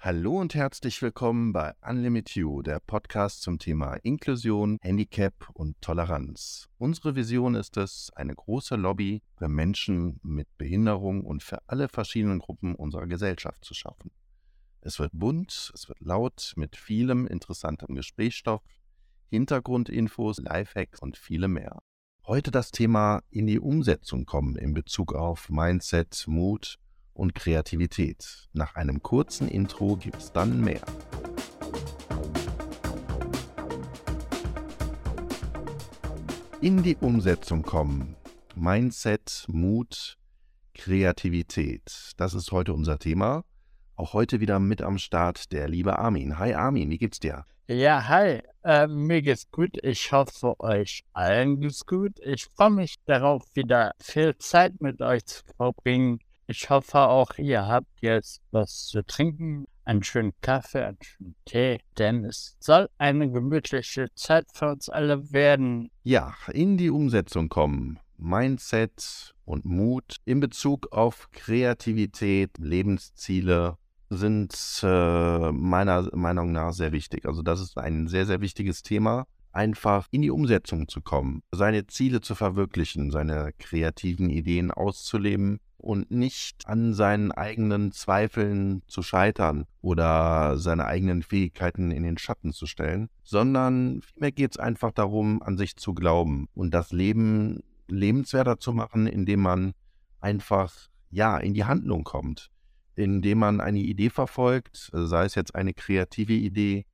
Hallo und herzlich willkommen bei Unlimit You, der Podcast zum Thema Inklusion, Handicap und Toleranz. Unsere Vision ist es, eine große Lobby für Menschen mit Behinderung und für alle verschiedenen Gruppen unserer Gesellschaft zu schaffen. Es wird bunt, es wird laut mit vielem interessantem Gesprächsstoff, Hintergrundinfos, Lifehacks und viele mehr. Heute das Thema in die Umsetzung kommen in Bezug auf Mindset, Mut und Kreativität. Nach einem kurzen Intro gibt es dann mehr. In die Umsetzung kommen. Mindset, Mut, Kreativität. Das ist heute unser Thema. Auch heute wieder mit am Start der liebe Armin. Hi Armin, wie geht's dir? Ja, hi, äh, mir geht's gut. Ich hoffe, euch allen geht's gut. Ich freue mich darauf, wieder viel Zeit mit euch zu verbringen. Ich hoffe auch, ihr habt jetzt was zu trinken, einen schönen Kaffee, einen schönen Tee, denn es soll eine gemütliche Zeit für uns alle werden. Ja, in die Umsetzung kommen. Mindset und Mut in Bezug auf Kreativität, Lebensziele sind äh, meiner Meinung nach sehr wichtig. Also das ist ein sehr, sehr wichtiges Thema einfach in die Umsetzung zu kommen, seine Ziele zu verwirklichen, seine kreativen Ideen auszuleben und nicht an seinen eigenen Zweifeln zu scheitern oder seine eigenen Fähigkeiten in den Schatten zu stellen, sondern vielmehr geht es einfach darum, an sich zu glauben und das Leben lebenswerter zu machen, indem man einfach ja in die Handlung kommt, indem man eine Idee verfolgt, sei es jetzt eine kreative Idee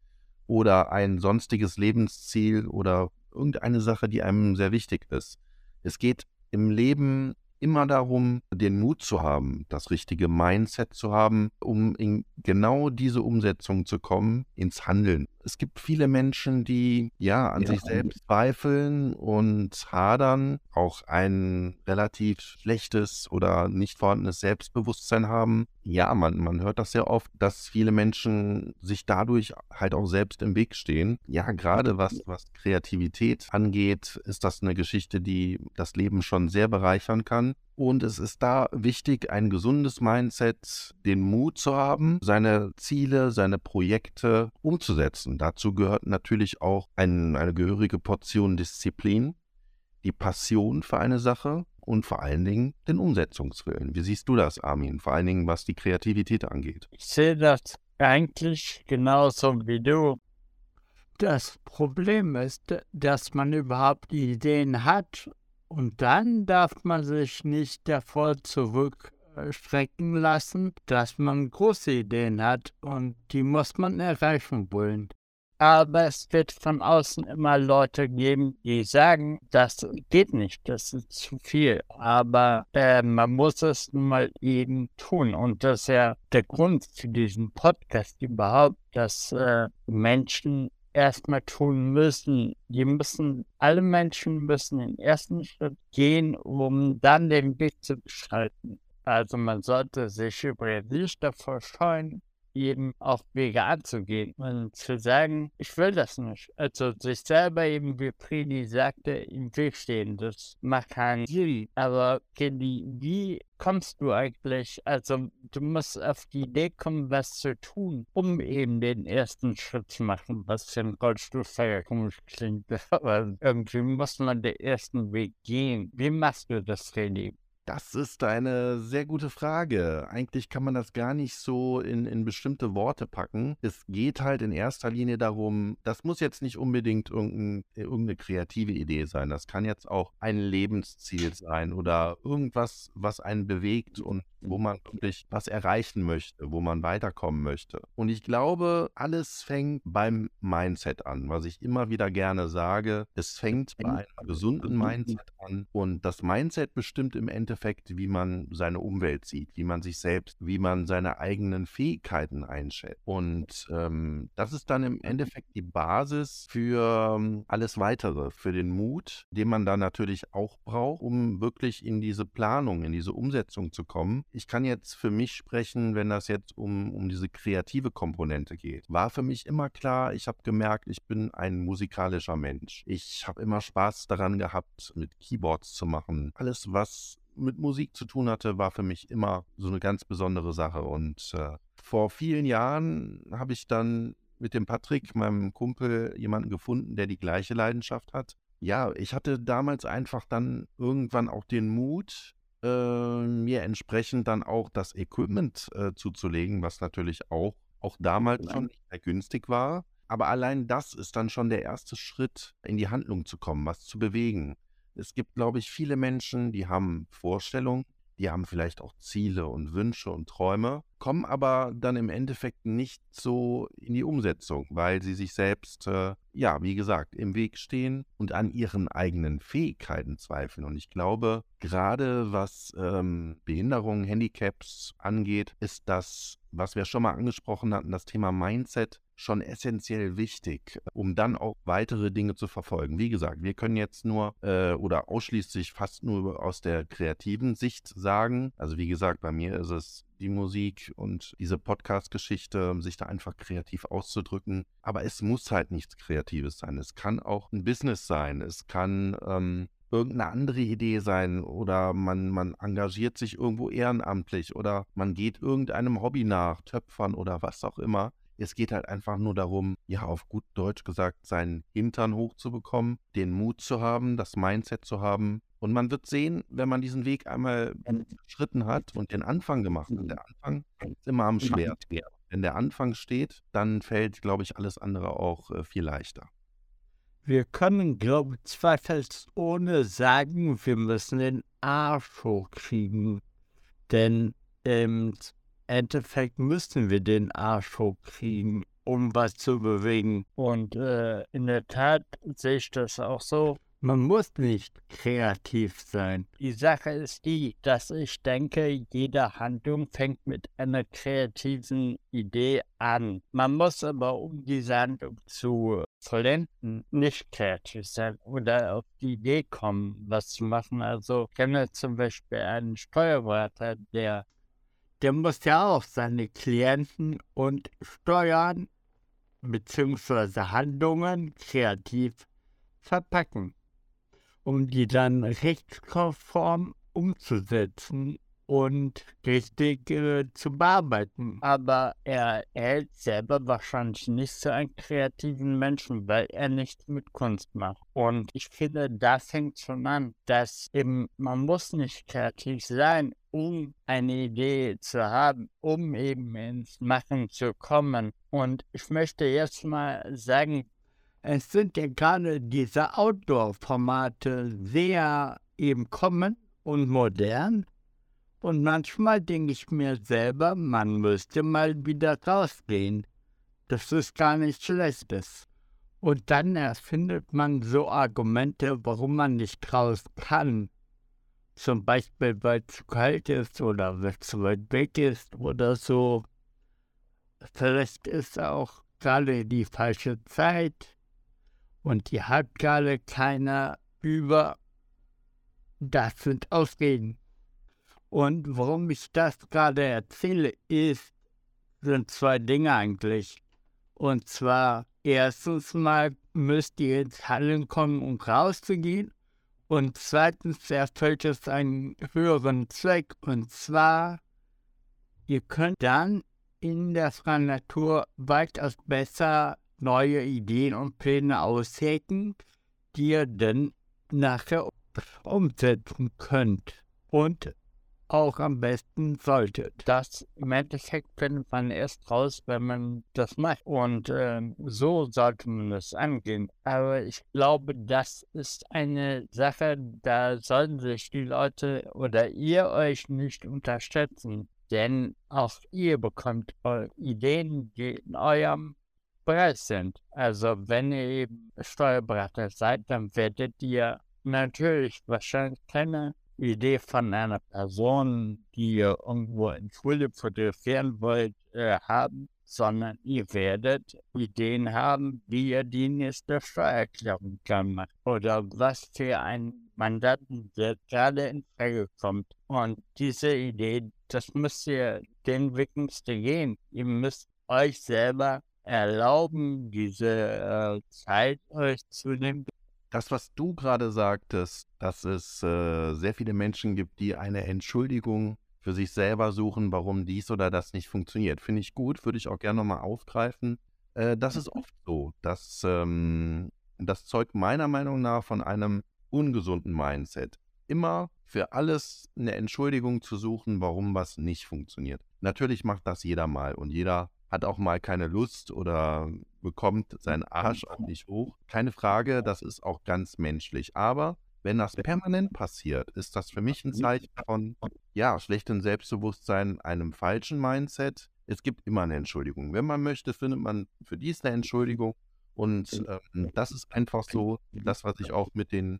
oder ein sonstiges Lebensziel oder irgendeine Sache, die einem sehr wichtig ist. Es geht im Leben immer darum, den Mut zu haben, das richtige Mindset zu haben, um in genau diese Umsetzung zu kommen, ins Handeln. Es gibt viele Menschen, die ja an ja. sich selbst zweifeln und hadern, auch ein relativ schlechtes oder nicht vorhandenes Selbstbewusstsein haben. Ja, man, man hört das sehr oft, dass viele Menschen sich dadurch halt auch selbst im Weg stehen. Ja, gerade was, was Kreativität angeht, ist das eine Geschichte, die das Leben schon sehr bereichern kann. Und es ist da wichtig, ein gesundes Mindset, den Mut zu haben, seine Ziele, seine Projekte umzusetzen. Dazu gehört natürlich auch ein, eine gehörige Portion Disziplin, die Passion für eine Sache und vor allen Dingen den Umsetzungswillen. Wie siehst du das, Armin? Vor allen Dingen, was die Kreativität angeht. Ich sehe das eigentlich genauso wie du. Das Problem ist, dass man überhaupt Ideen hat und dann darf man sich nicht davor zurückstrecken lassen, dass man große Ideen hat und die muss man erreichen wollen. Aber es wird von außen immer Leute geben, die sagen, das geht nicht, das ist zu viel. Aber äh, man muss es nun mal eben tun. Und das ist ja der Grund für diesen Podcast überhaupt, dass äh, Menschen erstmal tun müssen. Die müssen, alle Menschen müssen den ersten Schritt gehen, um dann den Weg zu beschreiten. Also man sollte sich übrigens nicht davor scheuen, eben auf Wege anzugehen und zu sagen, ich will das nicht. Also sich selber eben, wie Predi sagte, im Weg stehen. Das macht keinen Sinn. Aber Kelly, wie kommst du eigentlich? Also du musst auf die Idee kommen, was zu tun, um eben den ersten Schritt zu machen, was für ein komisch klingt. Aber irgendwie muss man den ersten Weg gehen. Wie machst du das, René? Das ist eine sehr gute Frage. Eigentlich kann man das gar nicht so in, in bestimmte Worte packen. Es geht halt in erster Linie darum, das muss jetzt nicht unbedingt irgendein, irgendeine kreative Idee sein. Das kann jetzt auch ein Lebensziel sein oder irgendwas, was einen bewegt und wo man wirklich was erreichen möchte, wo man weiterkommen möchte. Und ich glaube, alles fängt beim Mindset an, was ich immer wieder gerne sage. Es fängt bei einem gesunden Mindset an und das Mindset bestimmt im Endeffekt, wie man seine Umwelt sieht, wie man sich selbst, wie man seine eigenen Fähigkeiten einschätzt. Und ähm, das ist dann im Endeffekt die Basis für ähm, alles Weitere, für den Mut, den man dann natürlich auch braucht, um wirklich in diese Planung, in diese Umsetzung zu kommen ich kann jetzt für mich sprechen, wenn das jetzt um, um diese kreative Komponente geht. War für mich immer klar, ich habe gemerkt, ich bin ein musikalischer Mensch. Ich habe immer Spaß daran gehabt, mit Keyboards zu machen. Alles, was mit Musik zu tun hatte, war für mich immer so eine ganz besondere Sache. Und äh, vor vielen Jahren habe ich dann mit dem Patrick, meinem Kumpel, jemanden gefunden, der die gleiche Leidenschaft hat. Ja, ich hatte damals einfach dann irgendwann auch den Mut, äh, mir entsprechend dann auch das Equipment äh, zuzulegen, was natürlich auch, auch damals schon nicht mehr günstig war. Aber allein das ist dann schon der erste Schritt, in die Handlung zu kommen, was zu bewegen. Es gibt, glaube ich, viele Menschen, die haben Vorstellungen, die haben vielleicht auch Ziele und Wünsche und Träume, kommen aber dann im Endeffekt nicht so in die Umsetzung, weil sie sich selbst, äh, ja, wie gesagt, im Weg stehen und an ihren eigenen Fähigkeiten zweifeln. Und ich glaube, gerade was ähm, Behinderungen, Handicaps angeht, ist das, was wir schon mal angesprochen hatten, das Thema Mindset schon essentiell wichtig, um dann auch weitere Dinge zu verfolgen. Wie gesagt, wir können jetzt nur äh, oder ausschließlich fast nur aus der kreativen Sicht sagen. Also wie gesagt, bei mir ist es die Musik und diese Podcast-Geschichte, sich da einfach kreativ auszudrücken. Aber es muss halt nichts Kreatives sein. Es kann auch ein Business sein. Es kann ähm, irgendeine andere Idee sein oder man, man engagiert sich irgendwo ehrenamtlich oder man geht irgendeinem Hobby nach, Töpfern oder was auch immer. Es geht halt einfach nur darum, ja, auf gut Deutsch gesagt, seinen Hintern hochzubekommen, den Mut zu haben, das Mindset zu haben. Und man wird sehen, wenn man diesen Weg einmal geschritten hat und den Anfang gemacht hat, der Anfang ist immer am schwersten. Wenn der Anfang steht, dann fällt, glaube ich, alles andere auch äh, viel leichter. Wir können, glaube ich, zweifelsohne sagen, wir müssen den Arsch hochkriegen. Denn ähm, Endeffekt müssen wir den Arsch hochkriegen, um was zu bewegen. Und äh, in der Tat sehe ich das auch so. Man muss nicht kreativ sein. Die Sache ist die, dass ich denke, jede Handlung fängt mit einer kreativen Idee an. Man muss aber, um diese Handlung zu vollenden, nicht kreativ sein oder auf die Idee kommen, was zu machen. Also ich kenne zum Beispiel einen Steuerberater, der der muss ja auch seine Klienten und Steuern bzw. Handlungen kreativ verpacken, um die dann rechtskonform umzusetzen und richtig äh, zu bearbeiten. Aber er hält selber wahrscheinlich nicht so einen kreativen Menschen, weil er nichts mit Kunst macht. Und ich finde, da fängt schon an, dass eben, man muss nicht kreativ sein, um eine Idee zu haben, um eben ins Machen zu kommen. Und ich möchte jetzt mal sagen, es sind ja gerade diese Outdoor-Formate sehr eben kommen und modern und manchmal denke ich mir selber, man müsste mal wieder rausgehen. Das ist gar nichts Schlechtes. Und dann erfindet man so Argumente, warum man nicht raus kann. Zum Beispiel, weil es zu kalt ist oder weil es zu weit weg ist oder so. Vielleicht ist auch gerade die falsche Zeit und die gerade keiner über. Das sind Ausreden. Und warum ich das gerade erzähle, ist, sind zwei Dinge eigentlich. Und zwar, erstens mal müsst ihr ins Handeln kommen, um rauszugehen. Und zweitens erfüllt es einen höheren Zweck. Und zwar, ihr könnt dann in der freien Natur weitaus besser neue Ideen und Pläne aushäken, die ihr dann nachher umsetzen könnt. Und auch am besten sollte. Das im Endeffekt findet man erst raus, wenn man das macht. Und äh, so sollte man es angehen. Aber ich glaube, das ist eine Sache, da sollten sich die Leute oder ihr euch nicht unterschätzen. Denn auch ihr bekommt Ideen, die in eurem Bereich sind. Also wenn ihr eben Steuerberater seid, dann werdet ihr natürlich wahrscheinlich keine Idee von einer Person, die ihr irgendwo in Schule fotografieren wollt, äh, haben, sondern ihr werdet Ideen haben, wie ihr die nächste Steuererklärung kann machen oder was für einen Mandanten gerade in Frage kommt. Und diese Idee, das müsst ihr, den Weg müsst ihr gehen. Ihr müsst euch selber erlauben, diese äh, Zeit euch zu nehmen, das, was du gerade sagtest, dass es äh, sehr viele Menschen gibt, die eine Entschuldigung für sich selber suchen, warum dies oder das nicht funktioniert. Finde ich gut, würde ich auch gerne nochmal aufgreifen. Äh, das ist oft so. dass ähm, das zeugt meiner Meinung nach von einem ungesunden Mindset. Immer für alles eine Entschuldigung zu suchen, warum was nicht funktioniert. Natürlich macht das jeder mal und jeder hat auch mal keine Lust oder bekommt seinen Arsch auch nicht hoch. Keine Frage, das ist auch ganz menschlich. Aber wenn das permanent passiert, ist das für mich ein Zeichen von, ja, schlechtem Selbstbewusstsein, einem falschen Mindset. Es gibt immer eine Entschuldigung. Wenn man möchte, findet man für dies eine Entschuldigung. Und ähm, das ist einfach so, das, was ich auch mit den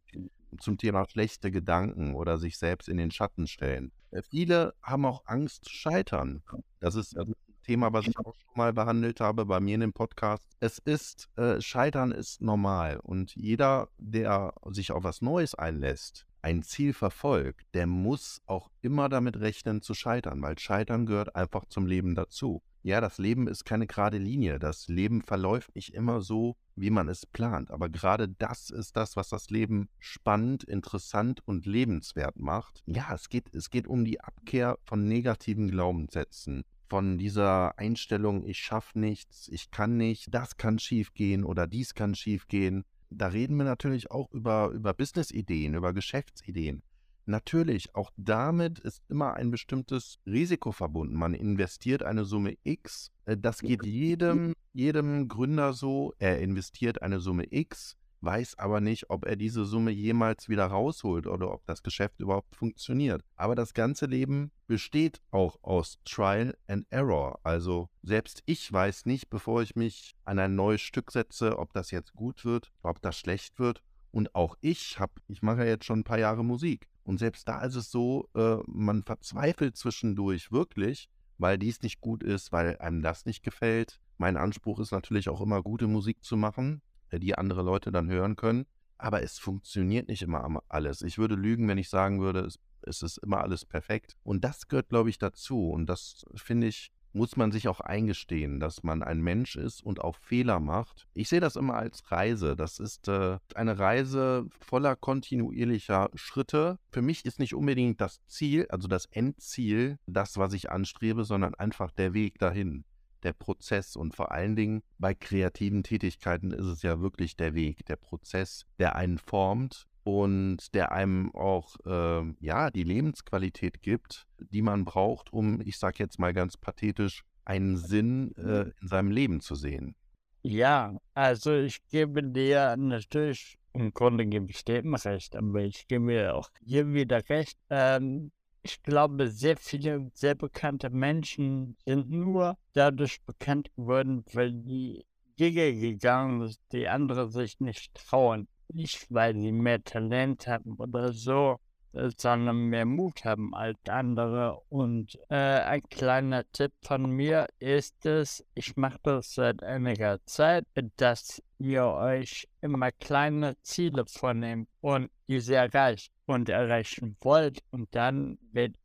zum Thema schlechte Gedanken oder sich selbst in den Schatten stellen. Äh, viele haben auch Angst zu scheitern. Das ist Thema, was ich auch schon mal behandelt habe bei mir in dem Podcast. Es ist, äh, Scheitern ist normal und jeder, der sich auf was Neues einlässt, ein Ziel verfolgt, der muss auch immer damit rechnen zu scheitern, weil Scheitern gehört einfach zum Leben dazu. Ja, das Leben ist keine gerade Linie. Das Leben verläuft nicht immer so, wie man es plant. Aber gerade das ist das, was das Leben spannend, interessant und lebenswert macht. Ja, es geht, es geht um die Abkehr von negativen Glaubenssätzen von dieser Einstellung, ich schaffe nichts, ich kann nicht, das kann schiefgehen oder dies kann schiefgehen. Da reden wir natürlich auch über, über Business-Ideen, über Geschäftsideen. Natürlich, auch damit ist immer ein bestimmtes Risiko verbunden. Man investiert eine Summe X. Äh, das geht jedem, jedem Gründer so. Er investiert eine Summe X weiß aber nicht, ob er diese Summe jemals wieder rausholt oder ob das Geschäft überhaupt funktioniert. Aber das ganze Leben besteht auch aus Trial and Error. Also selbst ich weiß nicht, bevor ich mich an ein neues Stück setze, ob das jetzt gut wird, ob das schlecht wird. Und auch ich habe, ich mache ja jetzt schon ein paar Jahre Musik. Und selbst da ist es so, äh, man verzweifelt zwischendurch wirklich, weil dies nicht gut ist, weil einem das nicht gefällt. Mein Anspruch ist natürlich auch immer, gute Musik zu machen. Äh, die andere Leute dann hören können. Aber es funktioniert nicht immer alles. Ich würde lügen, wenn ich sagen würde, es, ist immer alles perfekt. Und das gehört, glaube ich, dazu. Und das finde ich, muss man sich auch eingestehen, dass man ein Mensch ist und auch Fehler macht. Ich sehe das immer als Reise. Das ist äh, eine Reise voller kontinuierlicher Schritte. Für mich ist nicht unbedingt das Ziel, also das Endziel, das, was ich anstrebe, sondern einfach der Weg dahin der Prozess und vor allen Dingen bei kreativen Tätigkeiten ist es ja wirklich der Weg, der Prozess, der einen formt und der einem auch äh, ja die Lebensqualität gibt, die man braucht, um, ich sage jetzt mal ganz pathetisch, einen Sinn äh, in seinem Leben zu sehen. Ja, also ich gebe dir natürlich, im Grunde gebe ich immer recht, aber ich gebe mir auch hier wieder recht. Ähm, ich glaube, sehr viele sehr bekannte Menschen sind nur dadurch bekannt geworden, weil die Dinge gegangen sind, die andere sich nicht trauen. Nicht, weil sie mehr Talent haben oder so, sondern mehr Mut haben als andere. Und äh, ein kleiner Tipp von mir ist es, ich mache das seit einiger Zeit, dass ihr euch immer kleine Ziele vornehmt und diese erreicht und erreichen wollt. Und dann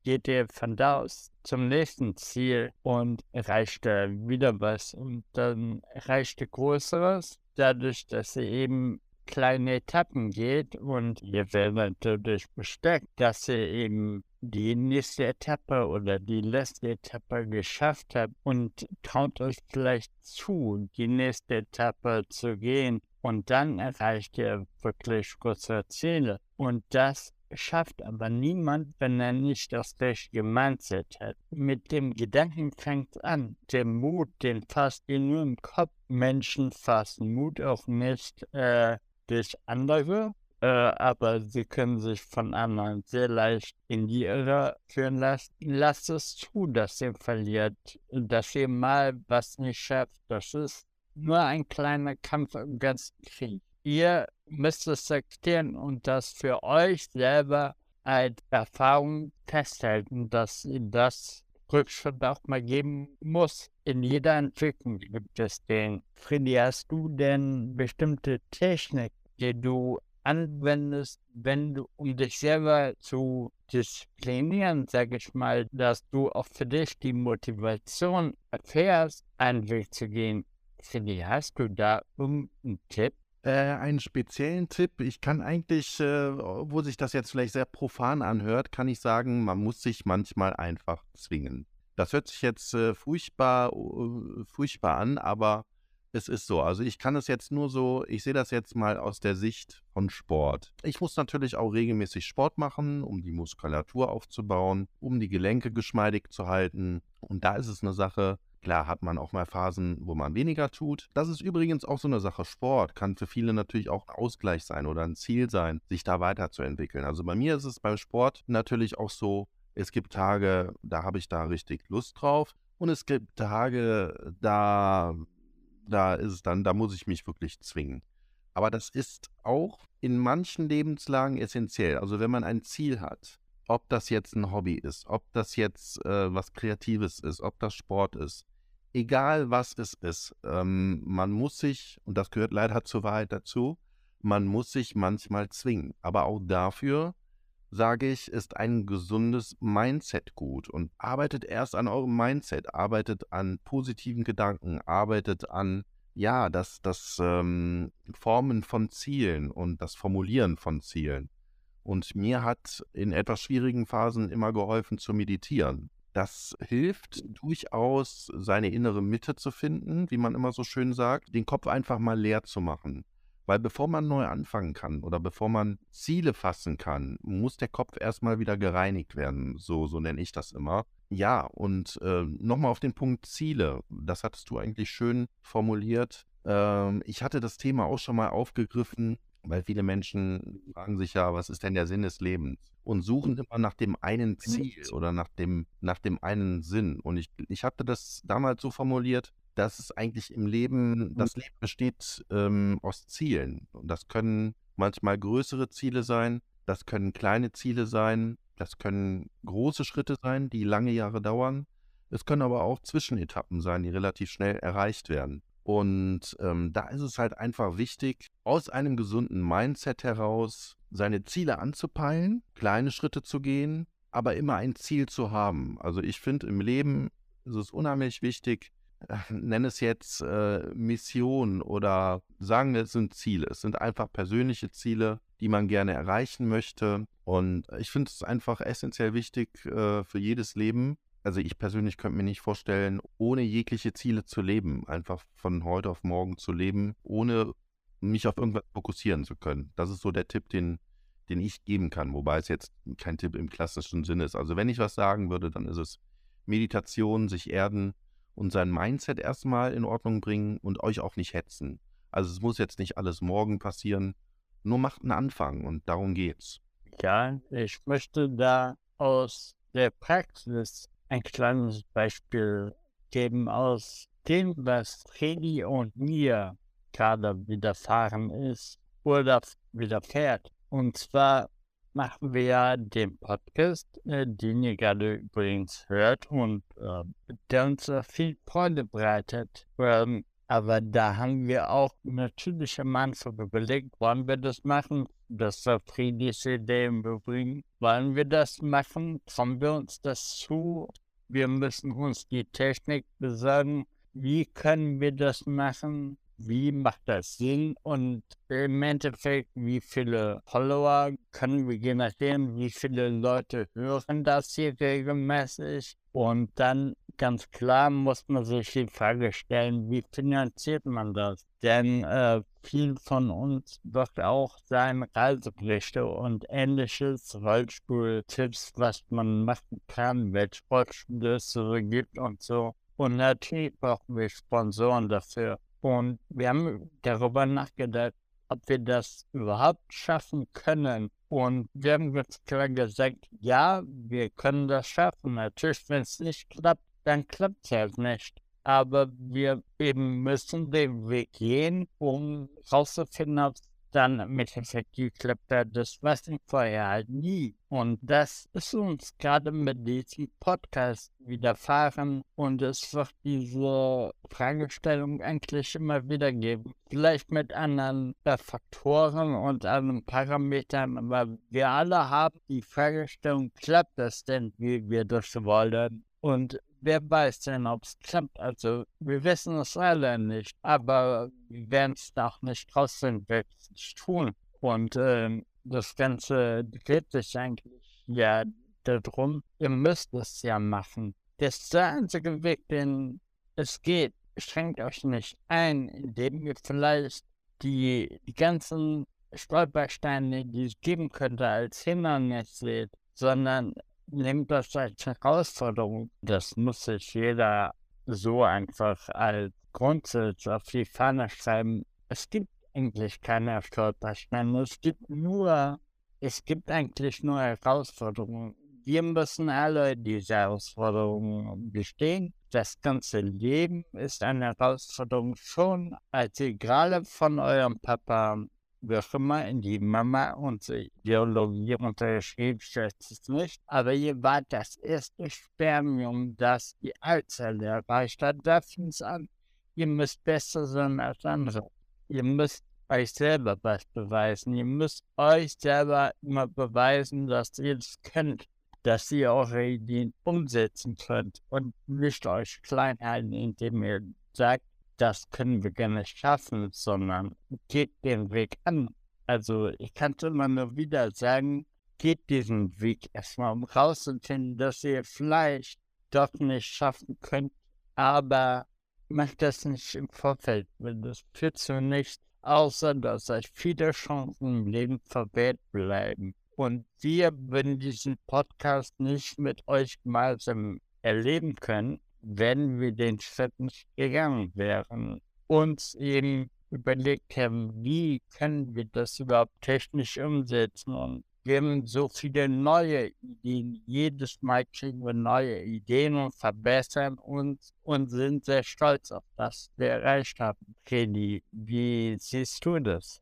geht ihr von da aus zum nächsten Ziel und erreicht wieder was. Und dann erreicht ihr Größeres, dadurch, dass ihr eben kleine Etappen geht und ihr werdet dadurch besteckt, dass ihr eben die nächste Etappe oder die letzte Etappe geschafft habt und traut euch vielleicht zu, die nächste Etappe zu gehen und dann erreicht ihr wirklich große Ziele. Und das schafft aber niemand, wenn er nicht das richtige Mindset hat. Mit dem Gedanken fängt an. Der Mut, den fasst ihr nur im Kopf. Menschen fassen Mut auch nicht äh, durch andere, äh, aber sie können sich von anderen sehr leicht in die Irre führen lassen. Lasst es zu, dass ihr verliert, dass ihr mal was nicht schafft. Das ist nur ein kleiner Kampf im ganzen Krieg. Ihr müsst es akzeptieren und das für euch selber als Erfahrung festhalten, dass ihr das Rückschritt auch mal geben muss. In jeder Entwicklung gibt es den. Freddy, hast du denn bestimmte Technik, die du anwendest, wenn du, um dich selber zu disziplinieren, sage ich mal, dass du auch für dich die Motivation erfährst, einen Weg zu gehen. Freddy, hast du da irgendeinen Tipp? Äh, einen speziellen Tipp. Ich kann eigentlich, äh, wo sich das jetzt vielleicht sehr profan anhört, kann ich sagen, man muss sich manchmal einfach zwingen. Das hört sich jetzt äh, furchtbar, uh, furchtbar an, aber es ist so. Also ich kann es jetzt nur so, ich sehe das jetzt mal aus der Sicht von Sport. Ich muss natürlich auch regelmäßig Sport machen, um die Muskulatur aufzubauen, um die Gelenke geschmeidig zu halten. Und da ist es eine Sache, Klar hat man auch mal Phasen, wo man weniger tut. Das ist übrigens auch so eine Sache. Sport kann für viele natürlich auch ein Ausgleich sein oder ein Ziel sein, sich da weiterzuentwickeln. Also bei mir ist es beim Sport natürlich auch so, es gibt Tage, da habe ich da richtig Lust drauf. Und es gibt Tage, da da ist es dann, da muss ich mich wirklich zwingen. Aber das ist auch in manchen Lebenslagen essentiell. Also wenn man ein Ziel hat, ob das jetzt ein Hobby ist, ob das jetzt äh, was Kreatives ist, ob das Sport ist, egal was es ist, ähm, man muss sich, und das gehört leider zur Wahrheit dazu, man muss sich manchmal zwingen. Aber auch dafür, sage ich, ist ein gesundes Mindset gut und arbeitet erst an eurem Mindset, arbeitet an positiven Gedanken, arbeitet an ja, das, das ähm, Formen von Zielen und das Formulieren von Zielen. Und mir hat in etwas schwierigen Phasen immer geholfen zu meditieren. Das hilft durchaus, seine innere Mitte zu finden, wie man immer so schön sagt, den Kopf einfach mal leer zu machen. Weil bevor man neu anfangen kann oder bevor man Ziele fassen kann, muss der Kopf erstmal wieder gereinigt werden. So, so nenne ich das immer. Ja, und äh, nochmal auf den Punkt Ziele. Das hattest du eigentlich schön formuliert. Ähm, ich hatte das Thema auch schon mal aufgegriffen, weil viele Menschen fragen sich ja, was ist denn der Sinn des Lebens? Und suchen immer nach dem einen Ziel oder nach dem, nach dem einen Sinn. Und ich, ich hatte das damals so formuliert, dass es eigentlich im Leben, das Leben besteht ähm, aus Zielen. Und das können manchmal größere Ziele sein, das können kleine Ziele sein, das können große Schritte sein, die lange Jahre dauern. Es können aber auch Zwischenetappen sein, die relativ schnell erreicht werden. Und ähm, da ist es halt einfach wichtig, aus einem gesunden Mindset heraus seine Ziele anzupeilen, kleine Schritte zu gehen, aber immer ein Ziel zu haben. Also ich finde, im Leben ist es unheimlich wichtig, nenne es jetzt äh, Mission oder sagen wir, es sind Ziele. Es sind einfach persönliche Ziele, die man gerne erreichen möchte. Und ich finde es einfach essentiell wichtig äh, für jedes Leben. Also ich persönlich könnte mir nicht vorstellen, ohne jegliche Ziele zu leben, einfach von heute auf morgen zu leben, ohne mich auf irgendwas fokussieren zu können. Das ist so der Tipp, den, den ich geben kann, wobei es jetzt kein Tipp im klassischen Sinne ist. Also wenn ich was sagen würde, dann ist es Meditation, sich erden, und sein Mindset erstmal in Ordnung bringen und euch auch nicht hetzen. Also es muss jetzt nicht alles morgen passieren, nur macht einen Anfang und darum geht's. Ja, ich möchte da aus der Praxis ein kleines Beispiel geben aus dem, was Freddy und mir gerade widerfahren ist oder widerfährt. Und zwar machen wir den Podcast, äh, den ihr gerade übrigens hört und äh, der uns äh, viel Freude bereitet. Ähm, aber da haben wir auch natürlich am Anfang überlegt, wollen wir das machen? Das war Friedis Idee im Übrigen. Wollen wir das machen? Trauen wir uns das zu? Wir müssen uns die Technik besorgen. Wie können wir das machen? Wie macht das Sinn und im Endeffekt, wie viele Follower können wir, je nachdem, wie viele Leute hören das hier regelmäßig. Und dann ganz klar muss man sich die Frage stellen, wie finanziert man das? Denn äh, viel von uns wird auch sein Reiseberichte und ähnliches, Rollstuhltipps, was man machen kann, welche Rollstühle es gibt und so. Und natürlich brauchen wir Sponsoren dafür. Und wir haben darüber nachgedacht, ob wir das überhaupt schaffen können. Und wir haben ganz klar gesagt, ja, wir können das schaffen. Natürlich, wenn es nicht klappt, dann klappt es halt nicht. Aber wir eben müssen den Weg gehen, um rauszufinden, ob es dann mit effektiv klappt das was vorher halt nie. Und das ist uns gerade mit diesem Podcast widerfahren und es wird diese Fragestellung eigentlich immer wieder geben. Vielleicht mit anderen äh, Faktoren und anderen Parametern, aber wir alle haben die Fragestellung, klappt das denn, wie wir das wollen? Und wer weiß denn, ob es klappt? Also, wir wissen es alle nicht, aber wir werden es auch nicht trotzdem wirklich tun. Und ähm, das Ganze dreht sich eigentlich ja darum, ihr müsst es ja machen. Das ist der einzige Weg, den es geht. Schränkt euch nicht ein, indem ihr vielleicht die, die ganzen Stolpersteine, die es geben könnte, als Hindernis seht, sondern nehmt das als Herausforderung. Das muss sich jeder so einfach als Grundsatz auf die Fahne schreiben. Es gibt eigentlich keine Stolpersteine. Es gibt nur, es gibt eigentlich nur Herausforderungen. Wir müssen alle diese Herausforderungen bestehen. Das ganze Leben ist eine Herausforderung schon, als ihr gerade von eurem Papa wie immer in die Mama und Biologie unterschrieben, schätzt es nicht. Aber ihr wart das erste Spermium, das die Eizelle erreicht hat. Da fing es an. Ihr müsst besser sein als andere. Ihr müsst euch selber was beweisen. Ihr müsst euch selber immer beweisen, dass ihr es könnt, dass ihr eure Ideen umsetzen könnt und nicht euch klein halten, indem ihr sagt, das können wir gerne schaffen, sondern geht den Weg an. Also ich kann es immer nur wieder sagen, geht diesen Weg erstmal, um rauszufinden, dass ihr vielleicht doch nicht schaffen könnt, aber macht das nicht im Vorfeld, weil das führt zu nichts, außer dass euch viele Chancen im Leben verwehrt bleiben. Und wir würden diesen Podcast nicht mit euch gemeinsam erleben können, wenn wir den Schritt nicht gegangen wären, uns eben überlegt haben, wie können wir das überhaupt technisch umsetzen und wir haben so viele neue Ideen. Jedes Mal kriegen wir neue Ideen und verbessern uns und sind sehr stolz auf das, wir erreicht haben. Kelly, wie siehst du das?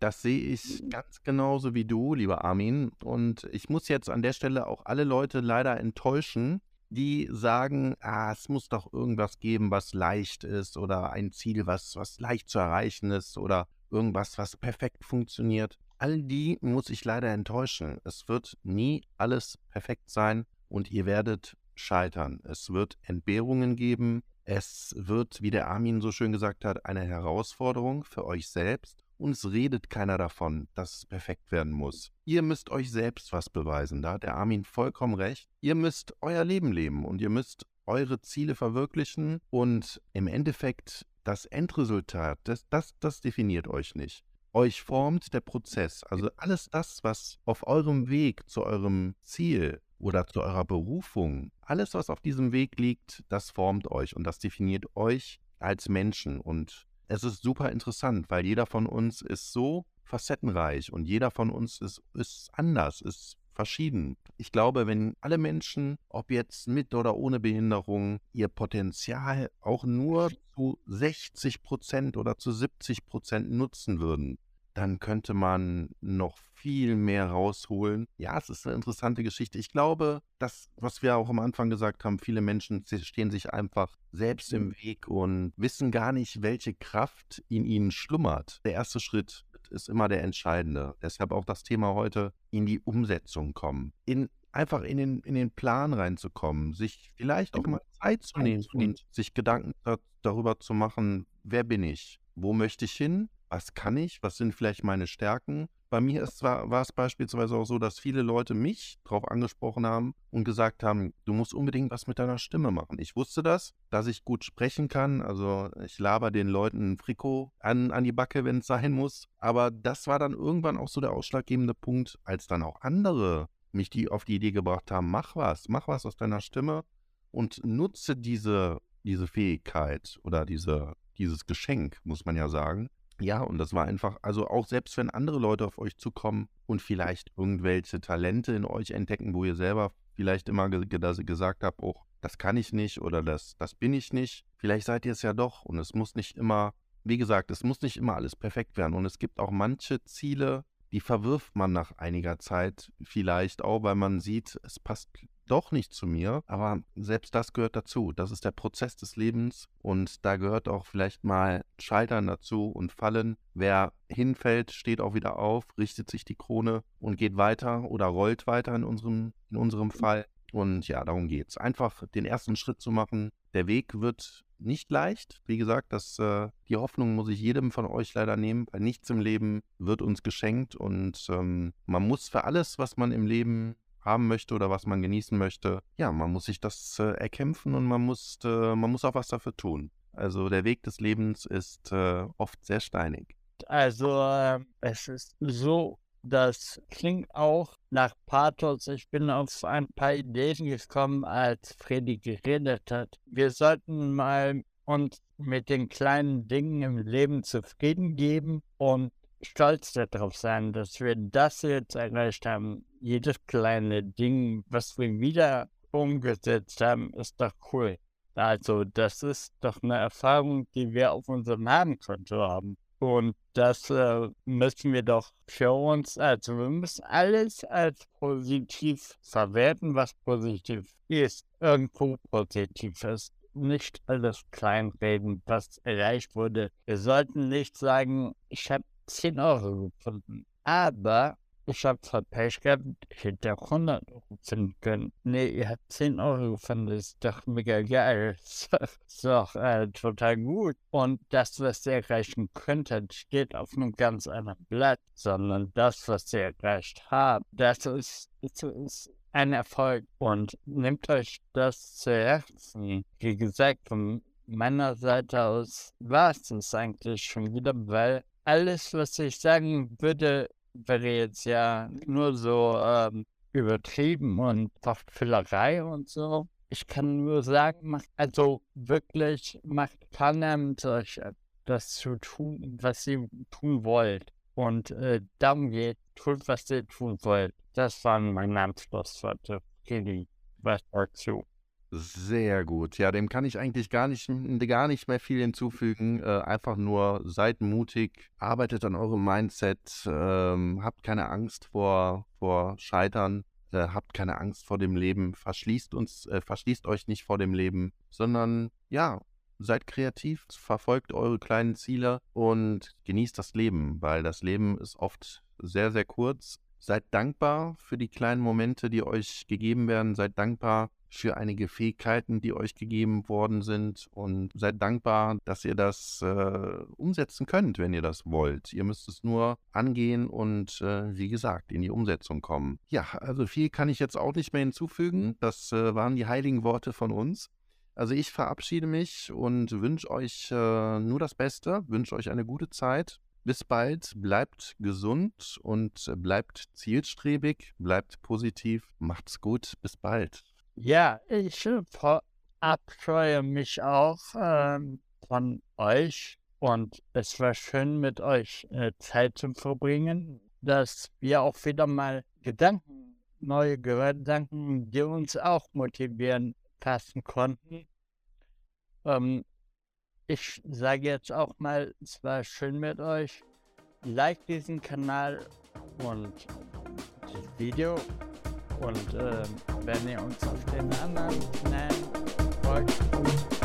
Das sehe ich ganz genauso wie du, lieber Armin. Und ich muss jetzt an der Stelle auch alle Leute leider enttäuschen, die sagen, ah, es muss doch irgendwas geben, was leicht ist oder ein Ziel, was, was leicht zu erreichen ist oder irgendwas, was perfekt funktioniert. All die muss ich leider enttäuschen. Es wird nie alles perfekt sein und ihr werdet scheitern. Es wird Entbehrungen geben. Es wird, wie der Armin so schön gesagt hat, eine Herausforderung für euch selbst. Und es redet keiner davon, dass es perfekt werden muss. Ihr müsst euch selbst was beweisen. Da hat der Armin vollkommen recht. Ihr müsst euer Leben leben und ihr müsst eure Ziele verwirklichen. Und im Endeffekt, das Endresultat, das, das, das definiert euch nicht. Euch formt der Prozess. Also alles das, was auf eurem Weg zu eurem Ziel oder zu eurer Berufung, alles, was auf diesem Weg liegt, das formt euch und das definiert euch als Menschen. Und es ist super interessant, weil jeder von uns ist so facettenreich und jeder von uns ist, ist anders, ist verschieden. Ich glaube, wenn alle Menschen, ob jetzt mit oder ohne Behinderung, ihr Potenzial auch nur zu 60 Prozent oder zu 70 Prozent nutzen würden, dann könnte man noch viel mehr rausholen. Ja, es ist eine interessante Geschichte. Ich glaube, das, was wir auch am Anfang gesagt haben, viele Menschen stehen sich einfach selbst im mhm. Weg und wissen gar nicht, welche Kraft in ihnen schlummert. Der erste Schritt ist immer der entscheidende. Deshalb auch das Thema heute, in die Umsetzung kommen. In einfach in den, in den Plan reinzukommen, sich vielleicht auch mal Zeit zu nehmen und sich Gedanken darüber zu machen, wer bin ich, wo möchte ich hin was kann ich, was sind vielleicht meine Stärken. Bei mir ist zwar, war es beispielsweise auch so, dass viele Leute mich darauf angesprochen haben und gesagt haben, du musst unbedingt was mit deiner Stimme machen. Ich wusste das, dass ich gut sprechen kann. Also ich laber den Leuten ein Frikot an, an die Backe, wenn es sein muss. Aber das war dann irgendwann auch so der ausschlaggebende Punkt, als dann auch andere mich die auf die Idee gebracht haben, mach was, mach was aus deiner Stimme und nutze diese, diese Fähigkeit oder diese, dieses Geschenk, muss man ja sagen, ja, und das war einfach, also auch selbst wenn andere Leute auf euch zukommen und vielleicht irgendwelche Talente in euch entdecken, wo ihr selber vielleicht immer ge gesagt habt, oh, das kann ich nicht oder das, das bin ich nicht. Vielleicht seid ihr es ja doch und es muss nicht immer, wie gesagt, es muss nicht immer alles perfekt werden. Und es gibt auch manche Ziele, die verwirft man nach einiger Zeit vielleicht auch, weil man sieht, es passt doch nicht zu mir. Aber selbst das gehört dazu. Das ist der Prozess des Lebens und da gehört auch vielleicht mal Scheitern dazu und Fallen. Wer hinfällt, steht auch wieder auf, richtet sich die Krone und geht weiter oder rollt weiter in unserem, in unserem Fall. Und ja, darum geht's. Einfach den ersten Schritt zu machen. Der Weg wird nicht leicht. Wie gesagt, das, äh, die Hoffnung muss ich jedem von euch leider nehmen, weil nichts im Leben wird uns geschenkt und ähm, man muss für alles, was man im Leben haben möchte oder was man genießen möchte, ja, man muss sich das äh, erkämpfen und man muss, äh, man muss auch was dafür tun. Also der Weg des Lebens ist äh, oft sehr steinig. Also ähm, es ist so das klingt auch nach Pathos. Ich bin auf ein paar Ideen gekommen, als Freddy geredet hat. Wir sollten mal uns mit den kleinen Dingen im Leben zufrieden geben und stolz darauf sein, dass wir das jetzt erreicht haben. Jedes kleine Ding, was wir wieder umgesetzt haben, ist doch cool. Also, das ist doch eine Erfahrung, die wir auf unserem Namenkonto haben. Und das äh, müssen wir doch für uns, also wir müssen alles als positiv verwerten, was positiv ist, irgendwo positiv ist. Nicht alles kleinreden, was erreicht wurde. Wir sollten nicht sagen, ich habe 10 Euro gefunden. Aber ich habe zwar Pech gehabt, ich hätte auch 100 Euro finden können. Nee, ihr habt 10 Euro gefunden, das ist doch mega geil. Das ist doch äh, total gut. Und das, was ihr erreichen könntet, steht auf einem ganz anderen Blatt, sondern das, was ihr erreicht habt, das ist, das ist ein Erfolg. Und nehmt euch das zu Herzen. Wie gesagt, von meiner Seite aus war es das eigentlich schon wieder, weil alles, was ich sagen würde, wäre jetzt ja nur so ähm, übertrieben und Wortfüllerei und so. Ich kann nur sagen, macht, also wirklich macht mit euch das zu tun, was ihr tun wollt. Und äh, darum geht, tut, was ihr tun wollt. Das waren meine Abschlussworte. Kelly, was dazu? Sehr gut. Ja, dem kann ich eigentlich gar nicht, gar nicht mehr viel hinzufügen. Äh, einfach nur seid mutig, arbeitet an eurem Mindset, ähm, habt keine Angst vor, vor Scheitern, äh, habt keine Angst vor dem Leben, verschließt uns, äh, verschließt euch nicht vor dem Leben, sondern ja, seid kreativ, verfolgt eure kleinen Ziele und genießt das Leben, weil das Leben ist oft sehr, sehr kurz. Seid dankbar für die kleinen Momente, die euch gegeben werden. Seid dankbar für einige Fähigkeiten, die euch gegeben worden sind und seid dankbar, dass ihr das äh, umsetzen könnt, wenn ihr das wollt. Ihr müsst es nur angehen und äh, wie gesagt in die Umsetzung kommen. Ja, also viel kann ich jetzt auch nicht mehr hinzufügen. Das äh, waren die heiligen Worte von uns. Also ich verabschiede mich und wünsche euch äh, nur das Beste, wünsche euch eine gute Zeit. Bis bald, bleibt gesund und bleibt zielstrebig, bleibt positiv. Macht's gut, bis bald. Ja, ich verabscheue mich auch ähm, von euch und es war schön mit euch äh, Zeit zu verbringen, dass wir auch wieder mal Gedanken, neue Gedanken, die uns auch motivieren, fassen konnten. Ähm, ich sage jetzt auch mal, es war schön mit euch. Like diesen Kanal und das Video und äh, wenn ihr uns auf den anderen Kanälen folgt,